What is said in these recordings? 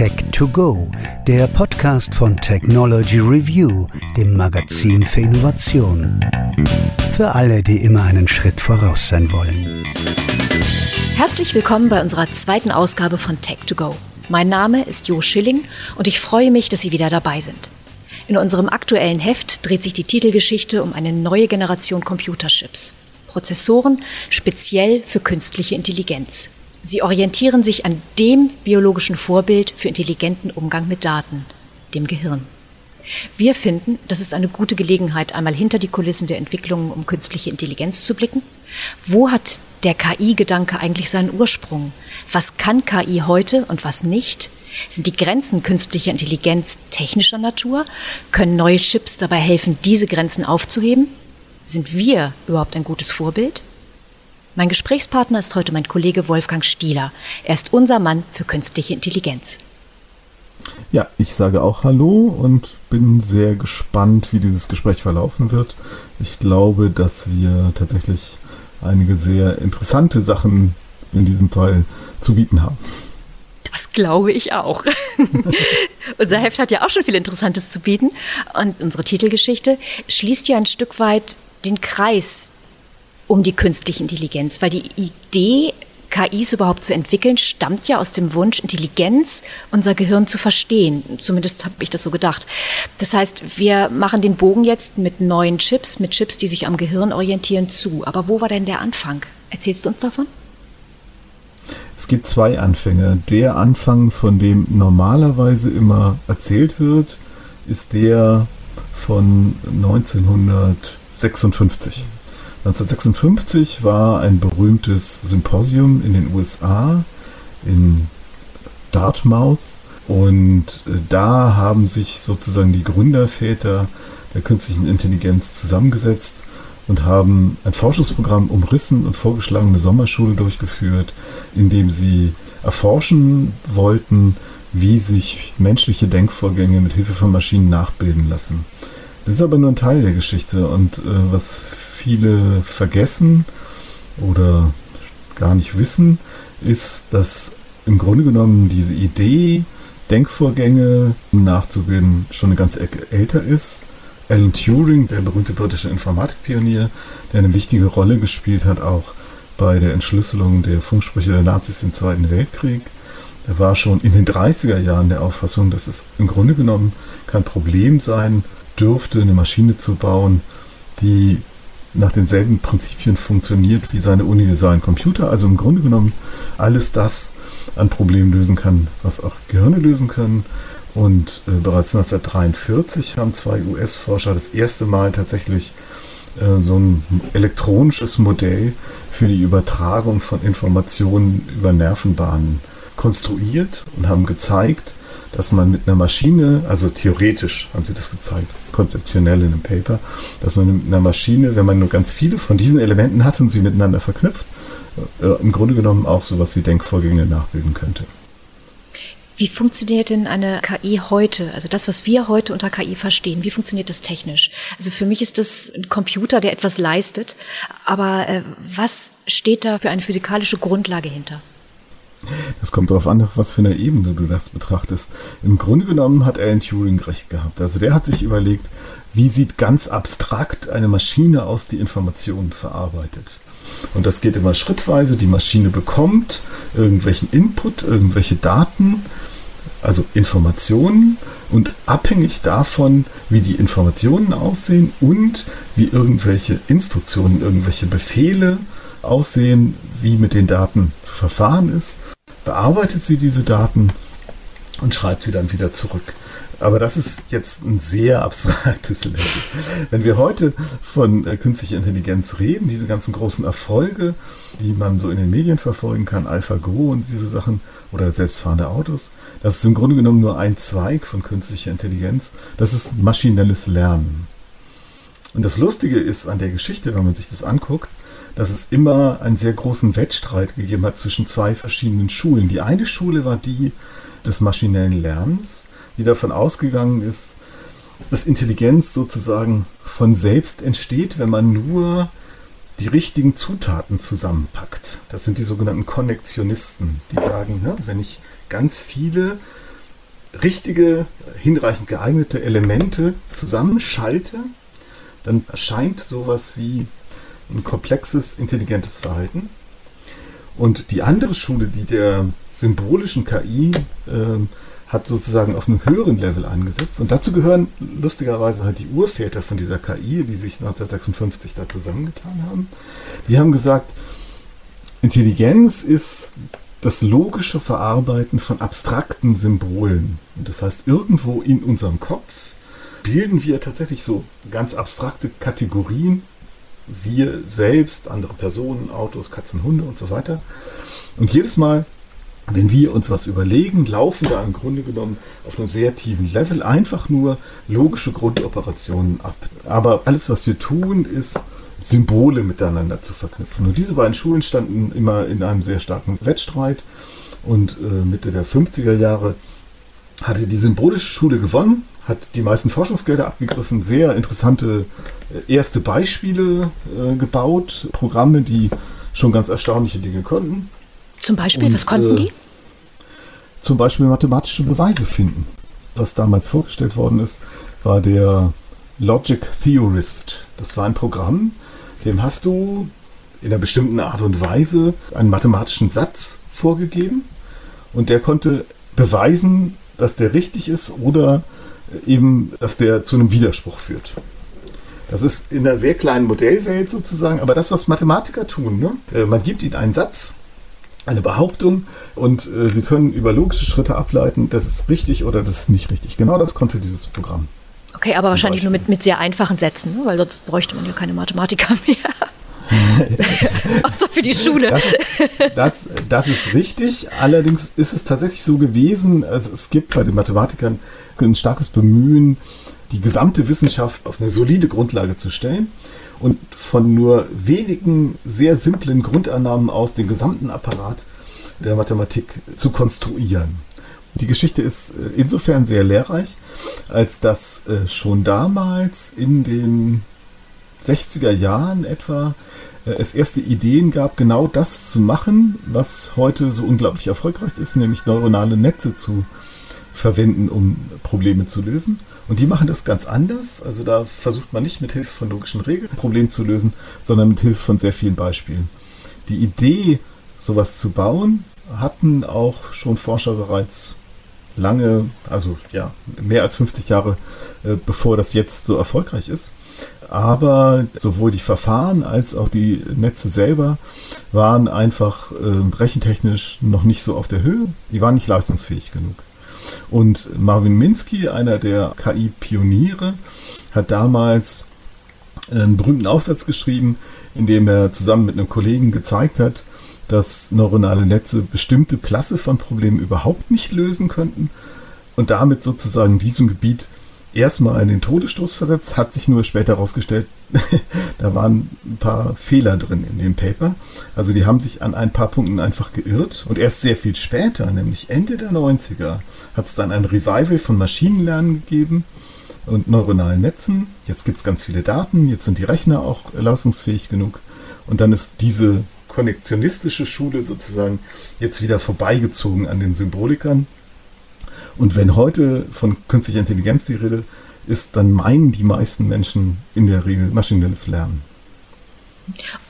Tech to Go, der Podcast von Technology Review, dem Magazin für Innovation. Für alle, die immer einen Schritt voraus sein wollen. Herzlich willkommen bei unserer zweiten Ausgabe von Tech to Go. Mein Name ist Jo Schilling und ich freue mich, dass Sie wieder dabei sind. In unserem aktuellen Heft dreht sich die Titelgeschichte um eine neue Generation Computerchips. Prozessoren speziell für künstliche Intelligenz. Sie orientieren sich an dem biologischen Vorbild für intelligenten Umgang mit Daten, dem Gehirn. Wir finden, das ist eine gute Gelegenheit, einmal hinter die Kulissen der Entwicklungen um künstliche Intelligenz zu blicken. Wo hat der KI-Gedanke eigentlich seinen Ursprung? Was kann KI heute und was nicht? Sind die Grenzen künstlicher Intelligenz technischer Natur? Können neue Chips dabei helfen, diese Grenzen aufzuheben? Sind wir überhaupt ein gutes Vorbild? Mein Gesprächspartner ist heute mein Kollege Wolfgang Stieler. Er ist unser Mann für künstliche Intelligenz. Ja, ich sage auch Hallo und bin sehr gespannt, wie dieses Gespräch verlaufen wird. Ich glaube, dass wir tatsächlich einige sehr interessante Sachen in diesem Fall zu bieten haben. Das glaube ich auch. Unser Heft hat ja auch schon viel Interessantes zu bieten. Und unsere Titelgeschichte schließt ja ein Stück weit den Kreis um die künstliche Intelligenz, weil die Idee, KIs überhaupt zu entwickeln, stammt ja aus dem Wunsch, Intelligenz, unser Gehirn zu verstehen. Zumindest habe ich das so gedacht. Das heißt, wir machen den Bogen jetzt mit neuen Chips, mit Chips, die sich am Gehirn orientieren, zu. Aber wo war denn der Anfang? Erzählst du uns davon? Es gibt zwei Anfänge. Der Anfang, von dem normalerweise immer erzählt wird, ist der von 1956. 1956 war ein berühmtes Symposium in den USA, in Dartmouth. Und äh, da haben sich sozusagen die Gründerväter der künstlichen Intelligenz zusammengesetzt und haben ein Forschungsprogramm umrissen und vorgeschlagen eine Sommerschule durchgeführt, in dem sie erforschen wollten, wie sich menschliche Denkvorgänge mit Hilfe von Maschinen nachbilden lassen. Das ist aber nur ein Teil der Geschichte und äh, was viele vergessen oder gar nicht wissen, ist, dass im Grunde genommen diese Idee, Denkvorgänge nachzubilden, schon eine ganze Ecke älter ist. Alan Turing, der berühmte britische Informatikpionier, der eine wichtige Rolle gespielt hat, auch bei der Entschlüsselung der Funksprüche der Nazis im Zweiten Weltkrieg, der war schon in den 30er Jahren der Auffassung, dass es im Grunde genommen kein Problem sein dürfte, eine Maschine zu bauen, die nach denselben Prinzipien funktioniert wie seine universalen Computer. Also im Grunde genommen alles das an Problemen lösen kann, was auch Gehirne lösen können. Und äh, bereits 1943 haben zwei US-Forscher das erste Mal tatsächlich äh, so ein elektronisches Modell für die Übertragung von Informationen über Nervenbahnen konstruiert und haben gezeigt, dass man mit einer Maschine, also theoretisch haben sie das gezeigt, konzeptionell in einem Paper, dass man mit einer Maschine, wenn man nur ganz viele von diesen Elementen hat und sie miteinander verknüpft, äh, im Grunde genommen auch sowas wie Denkvorgänge nachbilden könnte. Wie funktioniert denn eine KI heute? Also das, was wir heute unter KI verstehen, wie funktioniert das technisch? Also für mich ist das ein Computer, der etwas leistet, aber äh, was steht da für eine physikalische Grundlage hinter? Das kommt darauf an, auf was für eine Ebene du das betrachtest. Im Grunde genommen hat Alan Turing recht gehabt. Also der hat sich überlegt, wie sieht ganz abstrakt eine Maschine aus, die Informationen verarbeitet. Und das geht immer schrittweise. Die Maschine bekommt irgendwelchen Input, irgendwelche Daten, also Informationen. Und abhängig davon, wie die Informationen aussehen und wie irgendwelche Instruktionen, irgendwelche Befehle aussehen, wie mit den Daten zu verfahren ist, bearbeitet sie diese Daten und schreibt sie dann wieder zurück. Aber das ist jetzt ein sehr abstraktes Level. Wenn wir heute von äh, künstlicher Intelligenz reden, diese ganzen großen Erfolge, die man so in den Medien verfolgen kann, AlphaGo und diese Sachen oder selbstfahrende Autos, das ist im Grunde genommen nur ein Zweig von künstlicher Intelligenz. Das ist maschinelles Lernen. Und das Lustige ist an der Geschichte, wenn man sich das anguckt, dass es immer einen sehr großen Wettstreit gegeben hat zwischen zwei verschiedenen Schulen. Die eine Schule war die des maschinellen Lernens, die davon ausgegangen ist, dass Intelligenz sozusagen von selbst entsteht, wenn man nur die richtigen Zutaten zusammenpackt. Das sind die sogenannten Konnektionisten, die sagen, ne, wenn ich ganz viele richtige, hinreichend geeignete Elemente zusammenschalte, dann erscheint sowas wie ein komplexes, intelligentes Verhalten. Und die andere Schule, die der symbolischen KI äh, hat sozusagen auf einem höheren Level angesetzt. Und dazu gehören lustigerweise halt die Urväter von dieser KI, die sich 1956 da zusammengetan haben. Die haben gesagt, Intelligenz ist das logische Verarbeiten von abstrakten Symbolen. Und das heißt, irgendwo in unserem Kopf bilden wir tatsächlich so ganz abstrakte Kategorien. Wir selbst, andere Personen, Autos, Katzen, Hunde und so weiter. Und jedes Mal, wenn wir uns was überlegen, laufen da im Grunde genommen auf einem sehr tiefen Level einfach nur logische Grundoperationen ab. Aber alles, was wir tun, ist Symbole miteinander zu verknüpfen. Und diese beiden Schulen standen immer in einem sehr starken Wettstreit. Und äh, Mitte der 50er Jahre hatte die symbolische Schule gewonnen, hat die meisten Forschungsgelder abgegriffen, sehr interessante äh, erste Beispiele äh, gebaut, Programme, die schon ganz erstaunliche Dinge konnten. Zum Beispiel, Und, was konnten die? Äh, zum Beispiel mathematische Beweise finden. Was damals vorgestellt worden ist, war der Logic Theorist. Das war ein Programm, dem hast du in einer bestimmten Art und Weise einen mathematischen Satz vorgegeben und der konnte beweisen, dass der richtig ist oder eben, dass der zu einem Widerspruch führt. Das ist in einer sehr kleinen Modellwelt sozusagen, aber das, was Mathematiker tun, ne? Äh, man gibt ihnen einen Satz, eine Behauptung und äh, sie können über logische Schritte ableiten, das ist richtig oder das ist nicht richtig. Genau das konnte dieses Programm. Okay, aber wahrscheinlich Beispiel. nur mit, mit sehr einfachen Sätzen, ne? weil sonst bräuchte man ja keine Mathematiker mehr. Außer für die Schule. Das ist, das, das ist, richtig. Allerdings ist es tatsächlich so gewesen, also es gibt bei den Mathematikern ein starkes Bemühen, die gesamte Wissenschaft auf eine solide Grundlage zu stellen und von nur wenigen sehr simplen Grundannahmen aus den gesamten Apparat der Mathematik zu konstruieren. Die Geschichte ist äh, insofern sehr lehrreich, als dass äh, schon damals in den 60er Jahren etwa äh, es erste Ideen gab, genau das zu machen, was heute so unglaublich erfolgreich ist, nämlich neuronale Netze zu verwenden, um Probleme zu lösen. Und die machen das ganz anders. Also da versucht man nicht mit Hilfe von logischen Regeln ein Problem zu lösen, sondern mit Hilfe von sehr vielen Beispielen. Die Idee, sowas zu bauen, hatten auch schon Forscher bereits lange, also ja, mehr als 50 Jahre äh, bevor das jetzt so erfolgreich ist. Aber sowohl die Verfahren als auch die Netze selber waren einfach äh, rechentechnisch noch nicht so auf der Höhe. Die waren nicht leistungsfähig genug. Und Marvin Minsky, einer der KI-Pioniere, hat damals einen berühmten Aufsatz geschrieben, in dem er zusammen mit einem Kollegen gezeigt hat, dass neuronale Netze bestimmte Klasse von Problemen überhaupt nicht lösen könnten und damit sozusagen diesem Gebiet erstmal in den Todesstoß versetzt, hat sich nur später herausgestellt, da waren ein paar Fehler drin in dem Paper. Also die haben sich an ein paar Punkten einfach geirrt und erst sehr viel später, nämlich Ende der 90er, hat es dann ein Revival von Maschinenlernen gegeben und neuronalen Netzen. Jetzt gibt es ganz viele Daten, jetzt sind die Rechner auch leistungsfähig genug und dann ist diese konnektionistische Schule sozusagen jetzt wieder vorbeigezogen an den Symbolikern. Und wenn heute von künstlicher Intelligenz die Rede ist, dann meinen die meisten Menschen in der Regel maschinelles Lernen.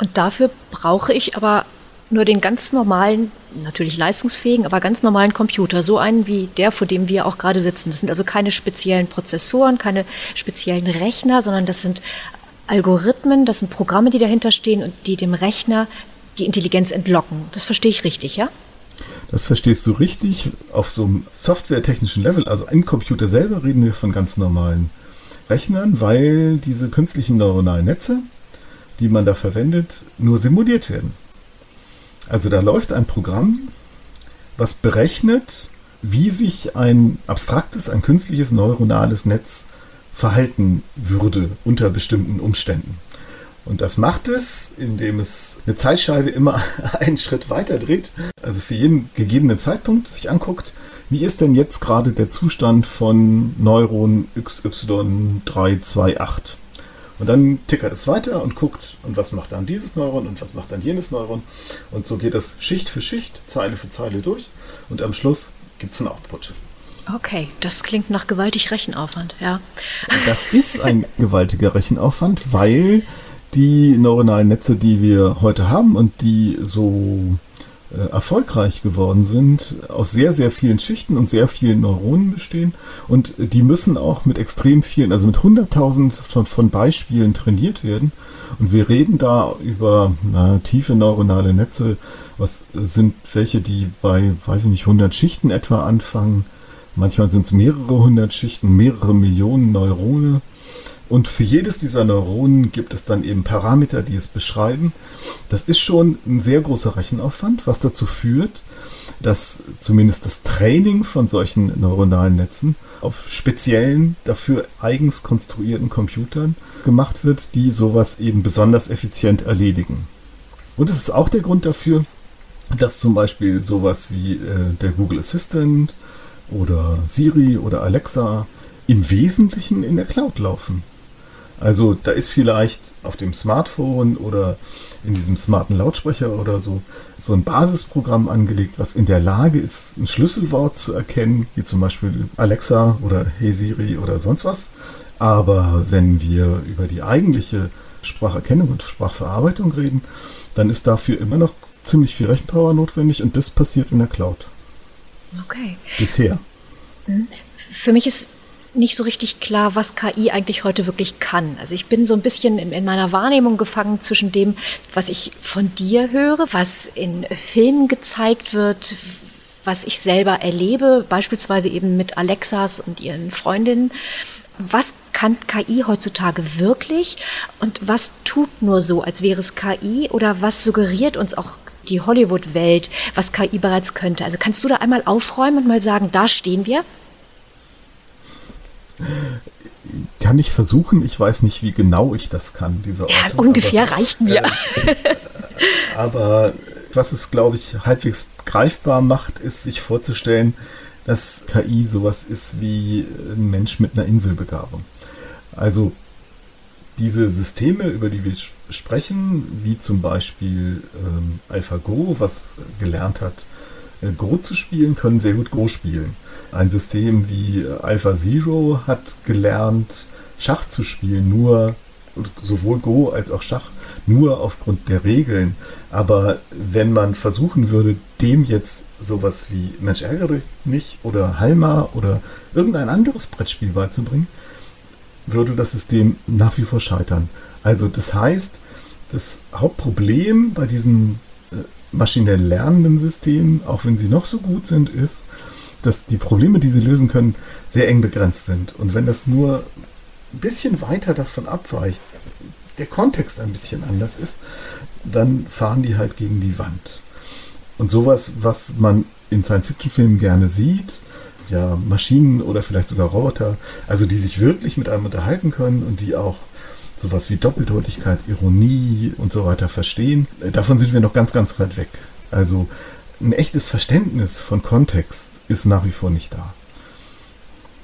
Und dafür brauche ich aber nur den ganz normalen, natürlich leistungsfähigen, aber ganz normalen Computer, so einen wie der, vor dem wir auch gerade sitzen. Das sind also keine speziellen Prozessoren, keine speziellen Rechner, sondern das sind Algorithmen, das sind Programme, die dahinter stehen und die dem Rechner die Intelligenz entlocken. Das verstehe ich richtig, ja? Das verstehst du richtig. Auf so einem softwaretechnischen Level, also im Computer selber, reden wir von ganz normalen Rechnern, weil diese künstlichen neuronalen Netze, die man da verwendet, nur simuliert werden. Also da läuft ein Programm, was berechnet, wie sich ein abstraktes, ein künstliches neuronales Netz verhalten würde unter bestimmten Umständen. Und das macht es, indem es eine Zeitscheibe immer einen Schritt weiter dreht, also für jeden gegebenen Zeitpunkt sich anguckt, wie ist denn jetzt gerade der Zustand von Neuron XY328. Und dann tickert es weiter und guckt, und was macht dann dieses Neuron und was macht dann jenes Neuron. Und so geht es Schicht für Schicht, Zeile für Zeile durch. Und am Schluss gibt es einen Output. Okay, das klingt nach gewaltig Rechenaufwand, ja. Das ist ein gewaltiger Rechenaufwand, weil die neuronalen Netze, die wir heute haben und die so äh, erfolgreich geworden sind, aus sehr, sehr vielen Schichten und sehr vielen Neuronen bestehen. Und die müssen auch mit extrem vielen, also mit 100.000 von, von, Beispielen trainiert werden. Und wir reden da über na, tiefe neuronale Netze. Was sind welche, die bei, weiß ich nicht, 100 Schichten etwa anfangen? Manchmal sind es mehrere hundert Schichten, mehrere Millionen Neurone. Und für jedes dieser Neuronen gibt es dann eben Parameter, die es beschreiben. Das ist schon ein sehr großer Rechenaufwand, was dazu führt, dass zumindest das Training von solchen neuronalen Netzen auf speziellen, dafür eigens konstruierten Computern gemacht wird, die sowas eben besonders effizient erledigen. Und es ist auch der Grund dafür, dass zum Beispiel sowas wie äh, der Google Assistant oder Siri oder Alexa im Wesentlichen in der Cloud laufen. Also da ist vielleicht auf dem Smartphone oder in diesem smarten Lautsprecher oder so so ein Basisprogramm angelegt, was in der Lage ist, ein Schlüsselwort zu erkennen, wie zum Beispiel Alexa oder Hey Siri oder sonst was. Aber wenn wir über die eigentliche Spracherkennung und Sprachverarbeitung reden, dann ist dafür immer noch ziemlich viel Rechenpower notwendig und das passiert in der Cloud. Okay. Bisher. Mhm. Für mich ist nicht so richtig klar, was KI eigentlich heute wirklich kann. Also ich bin so ein bisschen in, in, meiner Wahrnehmung gefangen zwischen dem, was ich von dir höre, was in Filmen gezeigt wird, was ich selber erlebe, beispielsweise eben mit Alexas und ihren Freundinnen. Was kann KI heutzutage wirklich und was tut nur so, als wäre es KI oder was suggeriert uns auch die Hollywood-Welt, was KI bereits könnte? Also kannst du da einmal aufräumen und mal sagen, da stehen wir? Kann ich versuchen, ich weiß nicht, wie genau ich das kann, diese Orte. Ja, ungefähr aber, reicht mir. Äh, aber was es, glaube ich, halbwegs greifbar macht, ist sich vorzustellen, dass KI sowas ist wie ein Mensch mit einer Inselbegabung. Also diese Systeme, über die wir sprechen, wie zum Beispiel ähm, AlphaGo, was gelernt hat, äh, Go zu spielen, können sehr gut Go spielen. Ein System wie AlphaZero hat gelernt, Schach zu spielen, nur sowohl Go als auch Schach, nur aufgrund der Regeln. Aber wenn man versuchen würde, dem jetzt sowas wie Mensch ärgere nicht oder Halma oder irgendein anderes Brettspiel beizubringen, würde das System nach wie vor scheitern. Also das heißt, das Hauptproblem bei diesen äh, maschinell lernenden Systemen, auch wenn sie noch so gut sind, ist, dass die Probleme, die sie lösen können, sehr eng begrenzt sind. Und wenn das nur ein bisschen weiter davon abweicht, der Kontext ein bisschen anders ist, dann fahren die halt gegen die Wand. Und sowas, was man in Science-Fiction-Filmen gerne sieht, ja, Maschinen oder vielleicht sogar Roboter, also die sich wirklich mit einem unterhalten können und die auch sowas wie Doppeldeutigkeit, Ironie und so weiter verstehen, davon sind wir noch ganz, ganz weit weg. Also ein echtes Verständnis von Kontext ist nach wie vor nicht da.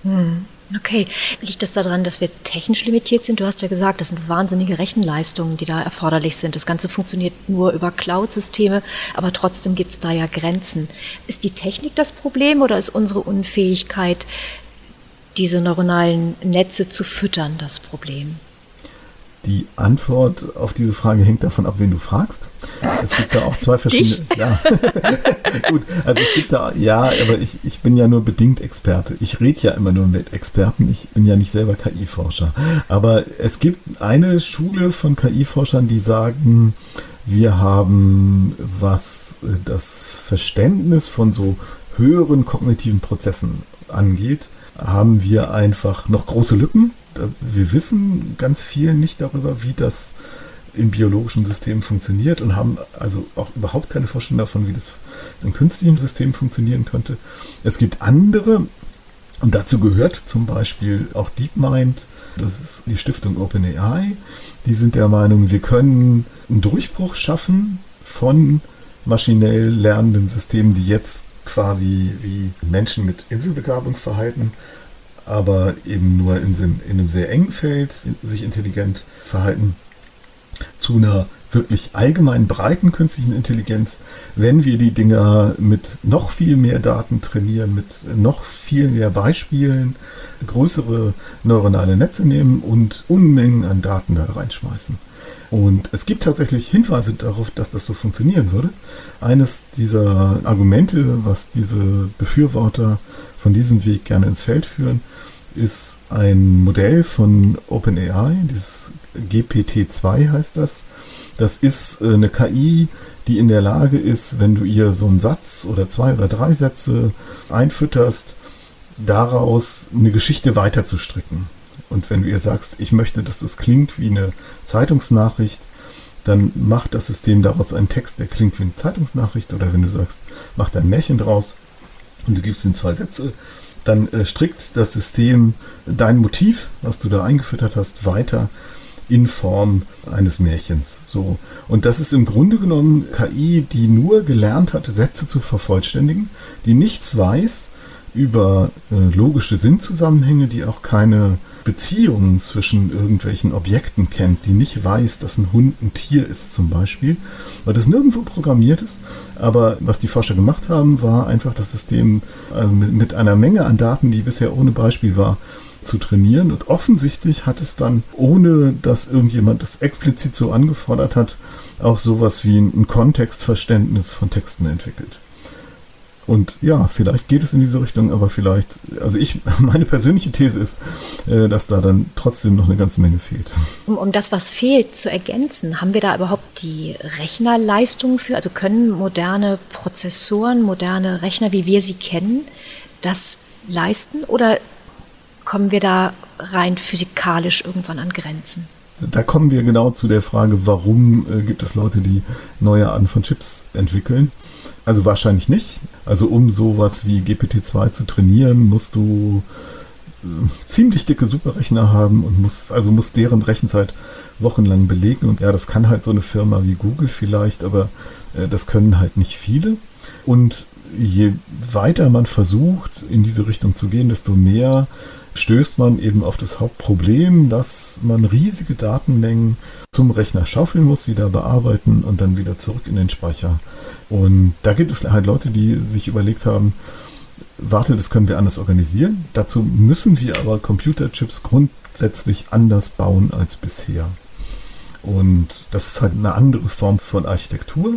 Hm. Okay, liegt das daran, dass wir technisch limitiert sind? Du hast ja gesagt, das sind wahnsinnige Rechenleistungen, die da erforderlich sind. Das Ganze funktioniert nur über Cloud-Systeme, aber trotzdem gibt es da ja Grenzen. Ist die Technik das Problem oder ist unsere Unfähigkeit, diese neuronalen Netze zu füttern, das Problem? Die Antwort auf diese Frage hängt davon ab, wen du fragst. Es gibt da auch zwei verschiedene. Dich? Ja. Gut, also es gibt da, ja, aber ich, ich bin ja nur bedingt Experte. Ich rede ja immer nur mit Experten. Ich bin ja nicht selber KI-Forscher. Aber es gibt eine Schule von KI-Forschern, die sagen, wir haben, was das Verständnis von so höheren kognitiven Prozessen angeht, haben wir einfach noch große Lücken wir wissen ganz viel nicht darüber, wie das in biologischen Systemen funktioniert und haben also auch überhaupt keine Vorstellung davon, wie das in künstlichen Systemen funktionieren könnte. Es gibt andere, und dazu gehört zum Beispiel auch DeepMind, das ist die Stiftung OpenAI, die sind der Meinung, wir können einen Durchbruch schaffen von maschinell lernenden Systemen, die jetzt quasi wie Menschen mit Inselbegabung verhalten aber eben nur in, in einem sehr engen Feld sich intelligent verhalten. zu einer wirklich allgemein breiten künstlichen Intelligenz, wenn wir die Dinger mit noch viel mehr Daten trainieren, mit noch viel mehr Beispielen, größere neuronale Netze nehmen und Unmengen an Daten da reinschmeißen. Und es gibt tatsächlich Hinweise darauf, dass das so funktionieren würde. Eines dieser Argumente, was diese Befürworter von diesem Weg gerne ins Feld führen, ist ein Modell von OpenAI, dieses GPT-2 heißt das. Das ist äh, eine KI, die in der Lage ist, wenn du ihr so einen Satz oder zwei oder drei Sätze einfütterst, daraus eine Geschichte weiterzustricken. Und wenn du ihr sagst, ich möchte, dass das klingt wie eine Zeitungsnachricht, dann macht das System daraus einen Text, der klingt wie eine Zeitungsnachricht. Oder wenn du sagst, mach da ein Märchen draus und du gibst ihm zwei Sätze, dann äh, strickt das System dein Motiv, was du da eingefüttert hast, weiter in Form eines Märchens. So. Und das ist im Grunde genommen KI, die nur gelernt hat, Sätze zu vervollständigen, die nichts weiß über äh, logische Sinnzusammenhänge, die auch keine Beziehungen zwischen irgendwelchen Objekten kennt, die nicht weiß, dass ein Hund ein Tier ist zum Beispiel, weil das nirgendwo programmiert ist. Aber was die Forscher gemacht haben, war einfach das System also mit, mit einer Menge an Daten, die bisher ohne Beispiel war, zu trainieren. Und offensichtlich hat es dann, ohne dass irgendjemand das explizit so angefordert hat, auch sowas wie ein Kontextverständnis von Texten entwickelt. Und ja, vielleicht geht es in diese Richtung, aber vielleicht, also ich, meine persönliche These ist, äh, dass da dann trotzdem noch eine ganze Menge fehlt. Um, um das, was fehlt, zu ergänzen, haben wir da überhaupt die Rechnerleistung für? Also können moderne Prozessoren, moderne Rechner, wie wir sie kennen, das leisten? Oder kommen wir da rein physikalisch irgendwann an Grenzen? Da kommen wir genau zu der Frage, warum äh, gibt es Leute, die neue Arten von Chips entwickeln. Also wahrscheinlich nicht. Also um sowas wie GPT-2 zu trainieren, musst du äh, ziemlich dicke Superrechner haben und musst, also muss deren Rechenzeit wochenlang belegen. Und ja, das kann halt so eine Firma wie Google vielleicht, aber äh, das können halt nicht viele. Und je weiter man versucht, in diese Richtung zu gehen, desto mehr stößt man eben auf das Hauptproblem, dass man riesige Datenmengen zum Rechner schaufeln muss, sie da bearbeiten und dann wieder zurück in den Speicher. Und da gibt es halt Leute, die sich überlegt haben, warte, das können wir anders organisieren. Dazu müssen wir aber Computerchips grundsätzlich anders bauen als bisher. Und das ist halt eine andere Form von Architektur,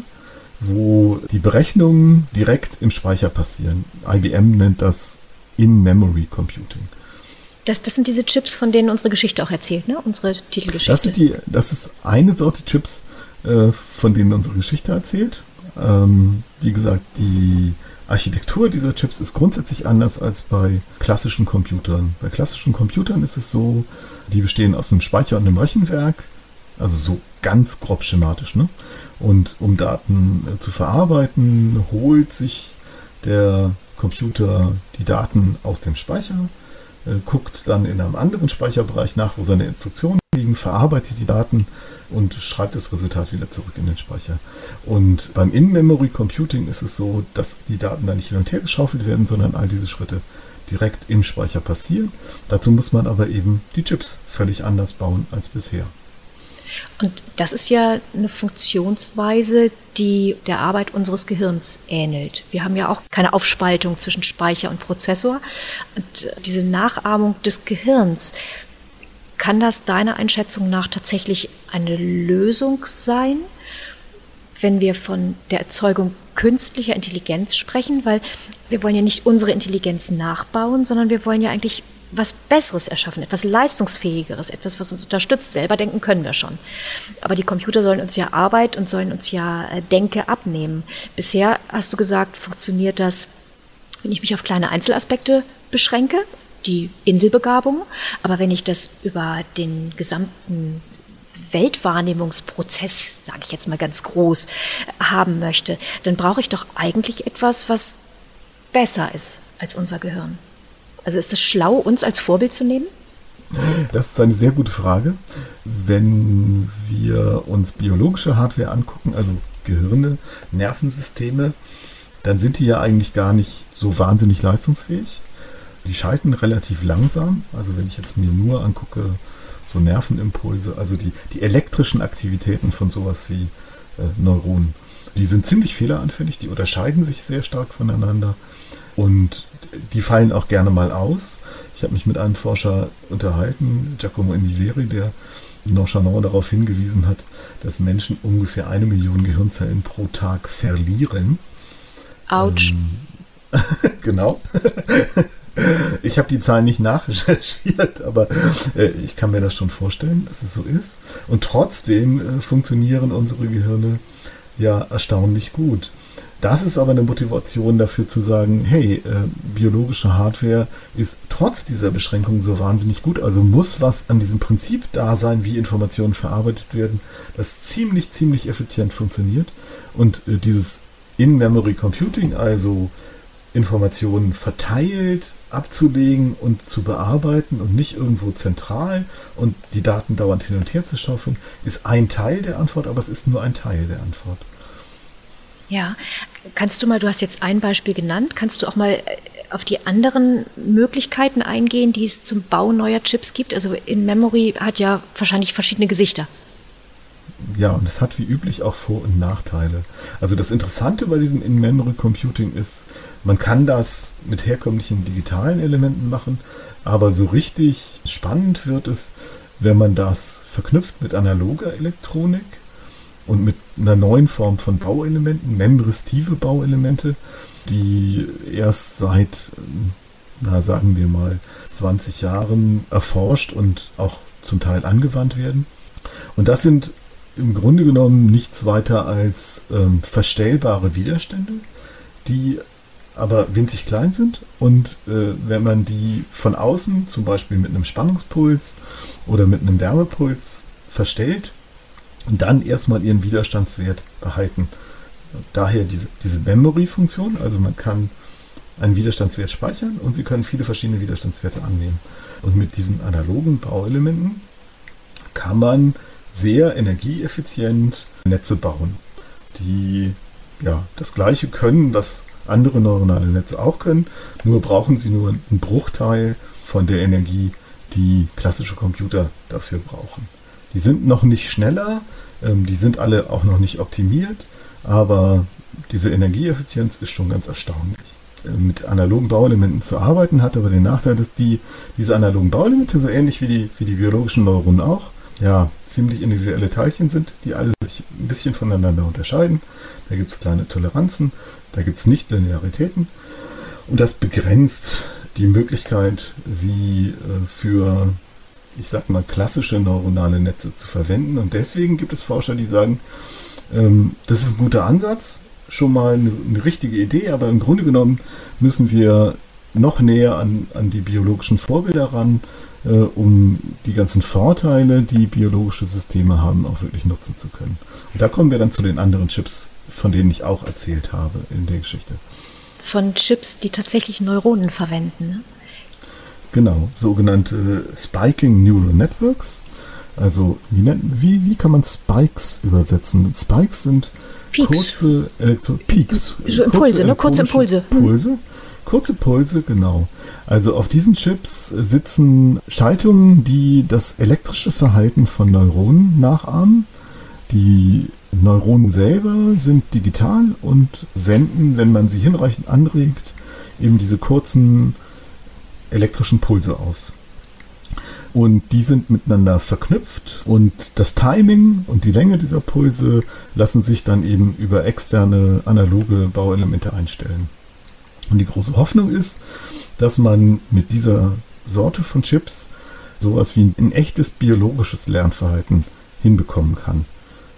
wo die Berechnungen direkt im Speicher passieren. IBM nennt das In-Memory Computing. Das, das sind diese Chips, von denen unsere Geschichte auch erzählt, ne? Unsere Titelgeschichte. Das ist, die, das ist eine Sorte Chips, äh, von denen unsere Geschichte erzählt. Ähm, wie gesagt, die Architektur dieser Chips ist grundsätzlich anders als bei klassischen Computern. Bei klassischen Computern ist es so, die bestehen aus einem Speicher und einem Rechenwerk, also so ganz grob schematisch. Ne? Und um Daten äh, zu verarbeiten, holt sich der Computer die Daten aus dem Speicher, guckt dann in einem anderen Speicherbereich nach, wo seine Instruktionen liegen, verarbeitet die Daten und schreibt das Resultat wieder zurück in den Speicher. Und beim In-Memory Computing ist es so, dass die Daten dann nicht hin und her geschaufelt werden, sondern all diese Schritte direkt im Speicher passieren. Dazu muss man aber eben die Chips völlig anders bauen als bisher. Und das ist ja eine Funktionsweise, die der Arbeit unseres Gehirns ähnelt. Wir haben ja auch keine Aufspaltung zwischen Speicher und Prozessor. Und diese Nachahmung des Gehirns, kann das deiner Einschätzung nach tatsächlich eine Lösung sein, wenn wir von der Erzeugung künstlicher Intelligenz sprechen? Weil wir wollen ja nicht unsere Intelligenz nachbauen, sondern wir wollen ja eigentlich was Besseres erschaffen, etwas Leistungsfähigeres, etwas, was uns unterstützt. Selber denken können wir schon. Aber die Computer sollen uns ja Arbeit und sollen uns ja äh, Denke abnehmen. Bisher hast du gesagt, funktioniert das, wenn ich mich auf kleine Einzelaspekte beschränke, die Inselbegabung. Aber wenn ich das über den gesamten Weltwahrnehmungsprozess, sage ich jetzt mal ganz groß, haben möchte, dann brauche ich doch eigentlich etwas, was besser ist als unser Gehirn. Also ist es schlau, uns als Vorbild zu nehmen? Das ist eine sehr gute Frage. Wenn wir uns biologische Hardware angucken, also Gehirne, Nervensysteme, dann sind die ja eigentlich gar nicht so wahnsinnig leistungsfähig. Die schalten relativ langsam. Also wenn ich jetzt mir nur angucke, so Nervenimpulse, also die, die elektrischen Aktivitäten von sowas wie äh, Neuronen. Die sind ziemlich fehleranfällig, die unterscheiden sich sehr stark voneinander und die fallen auch gerne mal aus. Ich habe mich mit einem Forscher unterhalten, Giacomo Indiveri, der nonchalant darauf hingewiesen hat, dass Menschen ungefähr eine Million Gehirnzellen pro Tag verlieren. Autsch. Ähm, genau. Ich habe die Zahlen nicht nachrecherchiert, aber äh, ich kann mir das schon vorstellen, dass es so ist. Und trotzdem äh, funktionieren unsere Gehirne ja erstaunlich gut. Das ist aber eine Motivation dafür zu sagen, hey, äh, biologische Hardware ist trotz dieser Beschränkungen so wahnsinnig gut. Also muss was an diesem Prinzip da sein, wie Informationen verarbeitet werden, das ziemlich, ziemlich effizient funktioniert. Und äh, dieses In-Memory Computing, also Informationen verteilt abzulegen und zu bearbeiten und nicht irgendwo zentral und die Daten dauernd hin und her zu schaufeln, ist ein Teil der Antwort, aber es ist nur ein Teil der Antwort. Ja, kannst du mal, du hast jetzt ein Beispiel genannt, kannst du auch mal äh, auf die anderen Möglichkeiten eingehen, die es zum Bau neuer Chips gibt? Also in Memory hat ja wahrscheinlich verschiedene Gesichter. Ja, und es hat wie üblich auch Vor- und Nachteile. Also das Interessante bei diesem In-Memory Computing ist, man kann das mit herkömmlichen digitalen Elementen machen, aber so richtig spannend wird es, wenn man das verknüpft mit analoger Elektronik und mit einer neuen Form von Bauelementen, membristive Bauelemente, die erst seit, na sagen wir mal, 20 Jahren erforscht und auch zum Teil angewandt werden. Und das sind im Grunde genommen nichts weiter als ähm, verstellbare Widerstände, die aber winzig klein sind. Und äh, wenn man die von außen, zum Beispiel mit einem Spannungspuls oder mit einem Wärmepuls, verstellt, und dann erstmal ihren Widerstandswert behalten. Daher diese, diese Memory-Funktion, also man kann einen Widerstandswert speichern und Sie können viele verschiedene Widerstandswerte annehmen. Und mit diesen analogen Bauelementen kann man sehr energieeffizient Netze bauen, die ja das gleiche können, was andere neuronale Netze auch können, nur brauchen sie nur einen Bruchteil von der Energie, die klassische Computer dafür brauchen. Die sind noch nicht schneller, ähm, die sind alle auch noch nicht optimiert, aber diese Energieeffizienz ist schon ganz erstaunlich. Äh, mit analogen Bauelementen zu arbeiten hat aber den Nachteil, dass die, diese analogen Bauelemente, so ähnlich wie die, wie die biologischen Neuronen auch, ja, ziemlich individuelle Teilchen sind, die alle sich ein bisschen voneinander unterscheiden. Da gibt es kleine Toleranzen, da gibt es Nicht-Linearitäten. Und das begrenzt die Möglichkeit, sie äh, für ich sag mal, klassische neuronale Netze zu verwenden. Und deswegen gibt es Forscher, die sagen, ähm, das ist ein guter Ansatz, schon mal eine, eine, richtige Idee, aber im Grunde genommen müssen wir noch näher an, an die biologischen Vorbilder ran, äh, um die ganzen Vorteile, die biologische Systeme haben, auch wirklich nutzen zu können. Und da kommen wir dann zu den anderen Chips, von denen ich auch erzählt habe in der Geschichte. Von Chips, die tatsächlich Neuronen verwenden. Ne? Genau, sogenannte Spiking Neural Networks. Also, wie, wie, wie kann man Spikes übersetzen? Spikes sind Peaks. kurze Elektro Peaks. So Impulse, ne? Kurze Impulse. Pulse. Kurze Pulse, genau. Also auf diesen Chips sitzen Schaltungen, die das elektrische Verhalten von Neuronen nachahmen. Die Neuronen selber sind digital und senden, wenn man sie hinreichend anregt, eben diese kurzen elektrischen Pulse aus. Und die sind miteinander verknüpft und das Timing und die Länge dieser Pulse lassen sich dann eben über externe analoge Bauelemente einstellen. Und die große Hoffnung ist, dass man mit dieser Sorte von Chips sowas wie ein echtes biologisches Lernverhalten hinbekommen kann.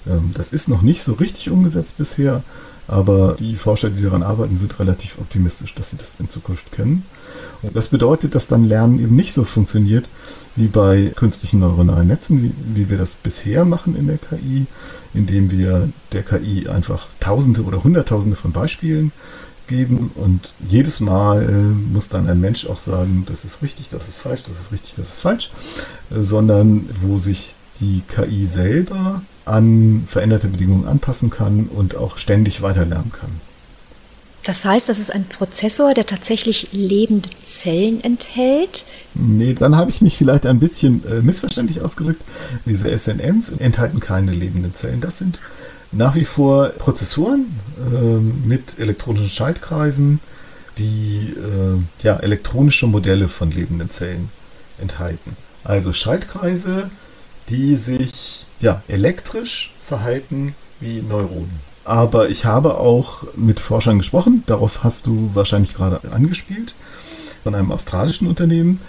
Ähm, das ist noch nicht so richtig umgesetzt bisher, aber die Forscher, die daran arbeiten, sind relativ optimistisch, dass sie das in Zukunft können. Und das bedeutet, dass dann Lernen eben nicht so funktioniert wie bei künstlichen neuronalen Netzen, wie, wie wir das bisher machen in der KI, indem wir der KI einfach Tausende oder Hunderttausende von Beispielen geben und jedes Mal äh, muss dann ein Mensch auch sagen, das ist richtig, das ist falsch, das ist richtig, das ist falsch, äh, sondern wo sich die KI selber an veränderte Bedingungen anpassen kann und auch ständig weiter lernen kann. Das heißt, das ist ein Prozessor, der tatsächlich lebende Zellen enthält? Nee, dann habe ich mich vielleicht ein bisschen äh, missverständlich ausgedrückt. Diese SNNs enthalten keine lebenden Zellen. Das sind nach wie vor Prozessoren äh, mit elektronischen Schaltkreisen, die äh, ja, elektronische Modelle von lebenden Zellen enthalten. Also Schaltkreise, die sich ja, elektrisch verhalten wie Neuronen. Aber ich habe auch mit Forschern gesprochen, darauf hast du wahrscheinlich gerade angespielt, von einem australischen Unternehmen,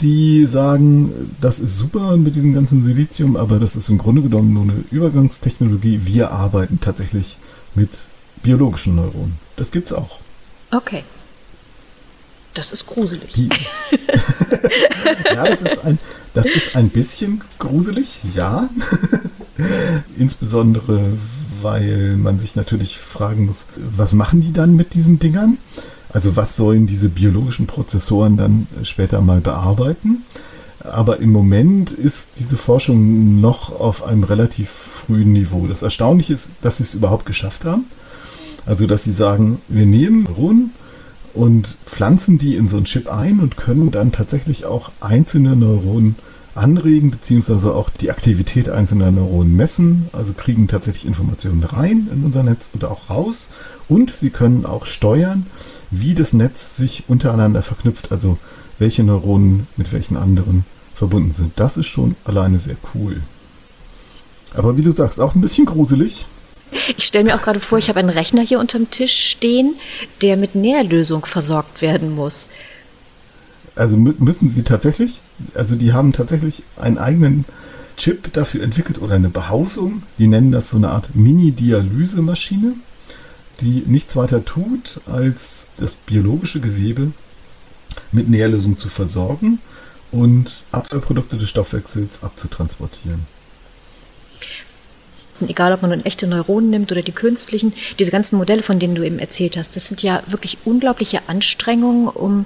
die sagen, das ist super mit diesem ganzen Silizium, aber das ist im Grunde genommen nur eine Übergangstechnologie. Wir arbeiten tatsächlich mit biologischen Neuronen. Das gibt es auch. Okay. Das ist gruselig. Ja, das ist, ein, das ist ein bisschen gruselig, ja. Insbesondere, weil man sich natürlich fragen muss, was machen die dann mit diesen Dingern? Also was sollen diese biologischen Prozessoren dann später mal bearbeiten? Aber im Moment ist diese Forschung noch auf einem relativ frühen Niveau. Das Erstaunliche ist, dass sie es überhaupt geschafft haben. Also dass sie sagen, wir nehmen Neuronen und pflanzen die in so einen Chip ein und können dann tatsächlich auch einzelne Neuronen anregen, beziehungsweise auch die Aktivität einzelner Neuronen messen, also kriegen tatsächlich Informationen rein in unser Netz und auch raus. Und sie können auch steuern, wie das Netz sich untereinander verknüpft, also welche Neuronen mit welchen anderen verbunden sind. Das ist schon alleine sehr cool. Aber wie du sagst, auch ein bisschen gruselig. Ich stelle mir auch gerade vor, ich habe einen Rechner hier unterm Tisch stehen, der mit Nährlösung versorgt werden muss. Also müssen sie tatsächlich, also die haben tatsächlich einen eigenen Chip dafür entwickelt oder eine Behausung. Die nennen das so eine Art Mini-Dialysemaschine, die nichts weiter tut, als das biologische Gewebe mit Nährlösung zu versorgen und Abfallprodukte des Stoffwechsels abzutransportieren egal ob man nun echte Neuronen nimmt oder die künstlichen, diese ganzen Modelle, von denen du eben erzählt hast, das sind ja wirklich unglaubliche Anstrengungen, um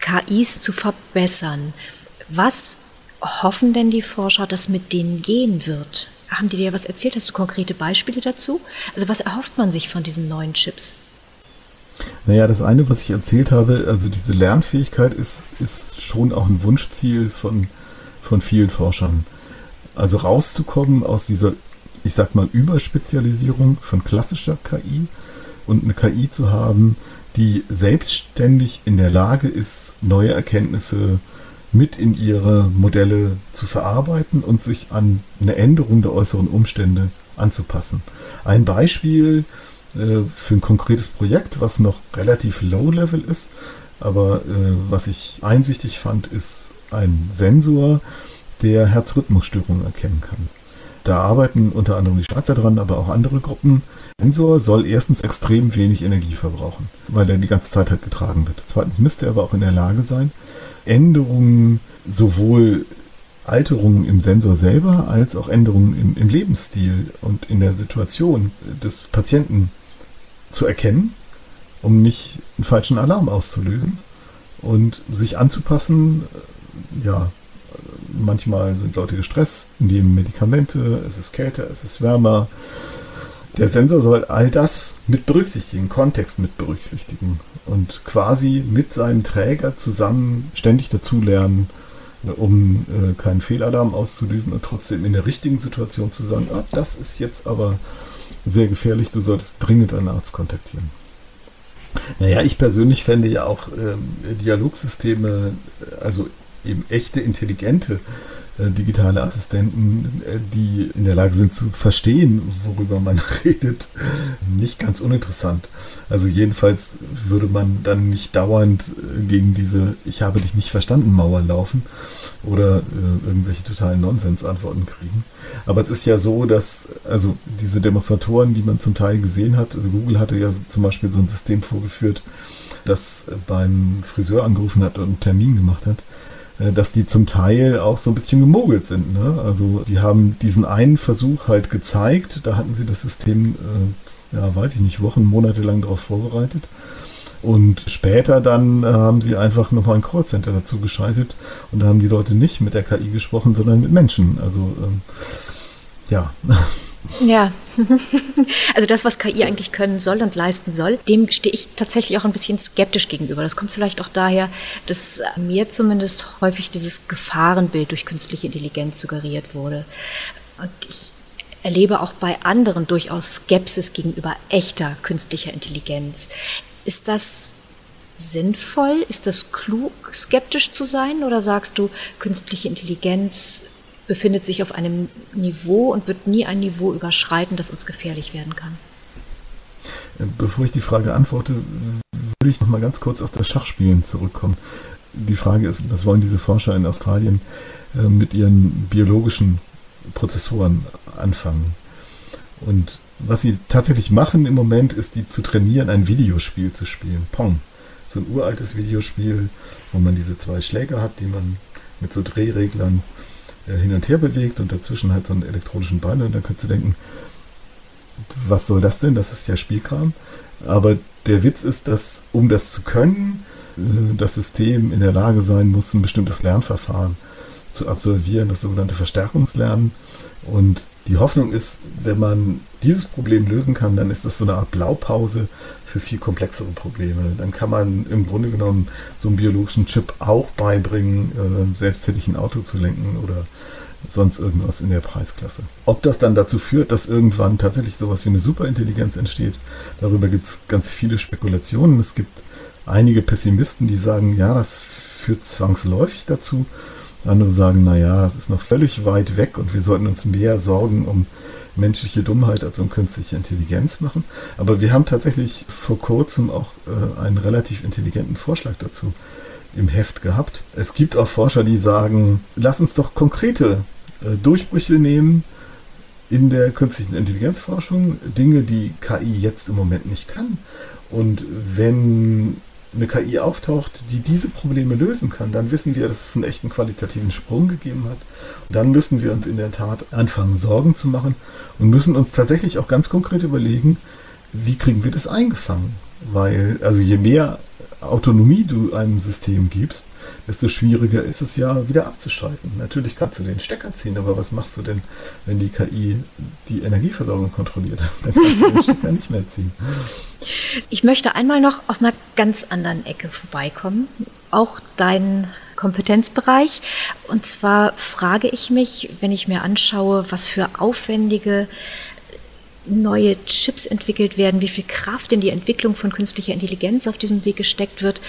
KIs zu verbessern. Was hoffen denn die Forscher, dass mit denen gehen wird? Haben die dir was erzählt? Hast du konkrete Beispiele dazu? Also was erhofft man sich von diesen neuen Chips? Naja, das eine, was ich erzählt habe, also diese Lernfähigkeit ist, ist schon auch ein Wunschziel von, von vielen Forschern. Also rauszukommen aus dieser, ich sag mal, Überspezialisierung von klassischer KI und eine KI zu haben, die selbstständig in der Lage ist, neue Erkenntnisse mit in ihre Modelle zu verarbeiten und sich an eine Änderung der äußeren Umstände anzupassen. Ein Beispiel äh, für ein konkretes Projekt, was noch relativ low-level ist, aber äh, was ich einsichtig fand, ist ein Sensor, der Herzrhythmusstörungen erkennen kann. Da arbeiten unter anderem die Schweizer dran, aber auch andere Gruppen. Der Sensor soll erstens extrem wenig Energie verbrauchen, weil er die ganze Zeit halt getragen wird. Zweitens müsste er aber auch in der Lage sein, Änderungen, sowohl Alterungen im Sensor selber als auch Änderungen im, im Lebensstil und in der Situation des Patienten zu erkennen, um nicht einen falschen Alarm auszulösen und sich anzupassen, ja, Manchmal sind Leute gestresst, nehmen Medikamente, es ist kälter, es ist wärmer. Der Sensor soll all das mit berücksichtigen, Kontext mit berücksichtigen und quasi mit seinem Träger zusammen ständig dazulernen, um äh, keinen Fehlalarm auszulösen und trotzdem in der richtigen Situation zu sagen, ah, das ist jetzt aber sehr gefährlich, du solltest dringend einen Arzt kontaktieren. Naja, ich persönlich fände ja auch ähm, Dialogsysteme, also eben echte, intelligente äh, digitale Assistenten, äh, die in der Lage sind zu verstehen, worüber man redet, nicht ganz uninteressant. Also jedenfalls würde man dann nicht dauernd äh, gegen diese Ich habe dich nicht verstanden Mauer laufen oder irgendwelche totalen Nonsensantworten kriegen. Aber es ist ja so, dass also diese Demonstratoren, die man zum Teil gesehen hat, also Google hatte ja zum Beispiel so ein System vorgeführt, das beim Friseur angerufen hat und einen Termin gemacht hat dass die zum Teil auch so ein bisschen gemogelt sind. Ne? Also die haben diesen einen Versuch halt gezeigt, da hatten sie das System, äh, ja, weiß ich nicht, Wochen, Monate lang darauf vorbereitet. Und später dann äh, haben sie einfach nochmal ein Callcenter dazu geschaltet und da haben die Leute nicht mit der KI gesprochen, sondern mit Menschen. Also ähm, ja. Ja, also das, was KI eigentlich können soll und leisten soll, dem stehe ich tatsächlich auch ein bisschen skeptisch gegenüber. Das kommt vielleicht auch daher, dass mir zumindest häufig dieses Gefahrenbild durch künstliche Intelligenz suggeriert wurde. Und ich erlebe auch bei anderen durchaus Skepsis gegenüber echter künstlicher Intelligenz. Ist das sinnvoll? Ist das klug, skeptisch zu sein? Oder sagst du, künstliche Intelligenz befindet sich auf einem Niveau und wird nie ein Niveau überschreiten, das uns gefährlich werden kann? Bevor ich die Frage antworte, würde ich noch mal ganz kurz auf das Schachspielen zurückkommen. Die Frage ist, was wollen diese Forscher in Australien äh, mit ihren biologischen Prozessoren anfangen? Und was sie tatsächlich machen im Moment, ist, die zu trainieren, ein Videospiel zu spielen. Pong. So ein uraltes Videospiel, wo man diese zwei Schläger hat, die man mit so Drehreglern äh, hin und her bewegt und dazwischen halt so einen elektronischen Ball. Und dann könntest du denken, was soll das denn? Das ist ja Spielkram. Aber der Witz ist, dass um das zu können, äh, das System in der Lage sein muss, ein bestimmtes Lernverfahren zu absolvieren, das sogenannte Verstärkungslernen. Und die Hoffnung ist, wenn man dieses Problem lösen kann, dann ist das so eine Art Blaupause für viel komplexere Probleme. Dann kann man im Grunde genommen so einen biologischen Chip auch beibringen, äh, selbsttätig ein Auto zu lenken oder sonst irgendwas in der Preisklasse. Ob das dann dazu führt, dass irgendwann tatsächlich sowas wie eine Superintelligenz entsteht, darüber gibt es ganz viele Spekulationen. Es gibt einige Pessimisten, die sagen, ja, das führt zwangsläufig dazu. Andere sagen, naja, das ist noch völlig weit weg und wir sollten uns mehr Sorgen um menschliche Dummheit als um künstliche Intelligenz machen. Aber wir haben tatsächlich vor kurzem auch äh, einen relativ intelligenten Vorschlag dazu im Heft gehabt. Es gibt auch Forscher, die sagen, lass uns doch konkrete äh, Durchbrüche nehmen in der künstlichen Intelligenzforschung, Dinge, die KI jetzt im Moment nicht kann. Und wenn eine KI auftaucht, die diese Probleme lösen kann, dann wissen wir, dass es einen echten qualitativen Sprung gegeben hat. Und dann müssen wir uns in der Tat anfangen, Sorgen zu machen und müssen uns tatsächlich auch ganz konkret überlegen, wie kriegen wir das eingefangen? Weil, also je mehr Autonomie du einem System gibst, desto schwieriger ist es ja, wieder abzuschalten. Natürlich kannst du den Stecker ziehen, aber was machst du denn, wenn die KI die Energieversorgung kontrolliert? Dann kannst du den Stecker nicht mehr ziehen. Ich möchte einmal noch aus einer ganz anderen Ecke vorbeikommen, auch dein Kompetenzbereich. Und zwar frage ich mich, wenn ich mir anschaue, was für aufwendige neue Chips entwickelt werden, wie viel Kraft in die Entwicklung von künstlicher Intelligenz auf diesem Weg gesteckt wird,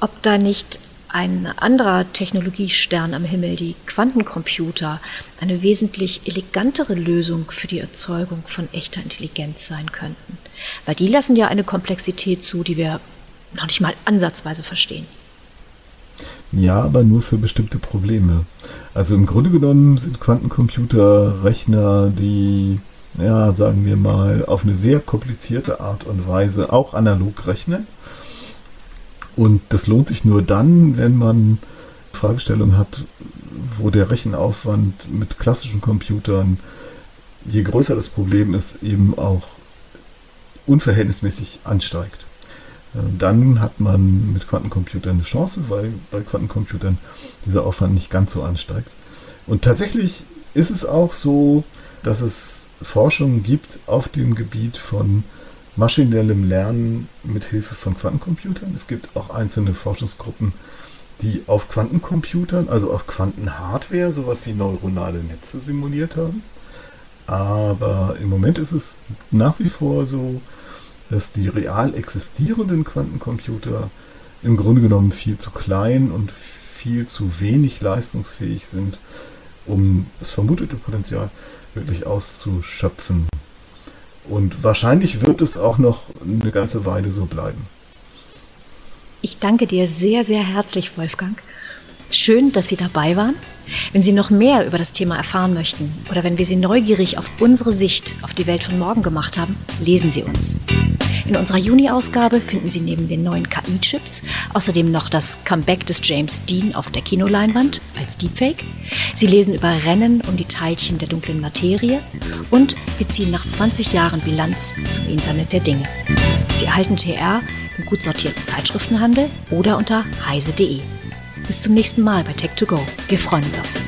ob da nicht ein anderer Technologiestern am Himmel, die Quantencomputer, eine wesentlich elegantere Lösung für die Erzeugung von echter Intelligenz sein könnten. Weil die lassen ja eine Komplexität zu, die wir noch nicht mal ansatzweise verstehen. Ja, aber nur für bestimmte Probleme. Also im Grunde genommen sind Quantencomputer Rechner, die ja, sagen wir mal, auf eine sehr komplizierte Art und Weise auch analog rechnen. Und das lohnt sich nur dann, wenn man Fragestellungen hat, wo der Rechenaufwand mit klassischen Computern, je größer das Problem ist, eben auch unverhältnismäßig ansteigt. Äh, dann hat man mit Quantencomputern eine Chance, weil bei Quantencomputern dieser Aufwand nicht ganz so ansteigt. Und tatsächlich ist es auch so, dass es Forschung gibt auf dem Gebiet von maschinellem Lernen mit Hilfe von Quantencomputern. Es gibt auch einzelne Forschungsgruppen, die auf Quantencomputern, also auf Quantenhardware, sowas wie neuronale Netze simuliert haben. Aber im Moment ist es nach wie vor so, dass die real existierenden Quantencomputer im Grunde genommen viel zu klein und viel zu wenig leistungsfähig sind, um das vermutete Potenzial wirklich auszuschöpfen. Und wahrscheinlich wird es auch noch eine ganze Weile so bleiben. Ich danke dir sehr, sehr herzlich, Wolfgang. Schön, dass Sie dabei waren. Wenn Sie noch mehr über das Thema erfahren möchten oder wenn wir Sie neugierig auf unsere Sicht auf die Welt von morgen gemacht haben, lesen Sie uns. In unserer Juni-Ausgabe finden Sie neben den neuen KI-Chips außerdem noch das Comeback des James Dean auf der Kinoleinwand als Deepfake. Sie lesen über Rennen um die Teilchen der dunklen Materie und wir ziehen nach 20 Jahren Bilanz zum Internet der Dinge. Sie erhalten TR im gut sortierten Zeitschriftenhandel oder unter heise.de. Bis zum nächsten Mal bei Tech2Go. Wir freuen uns auf Sie.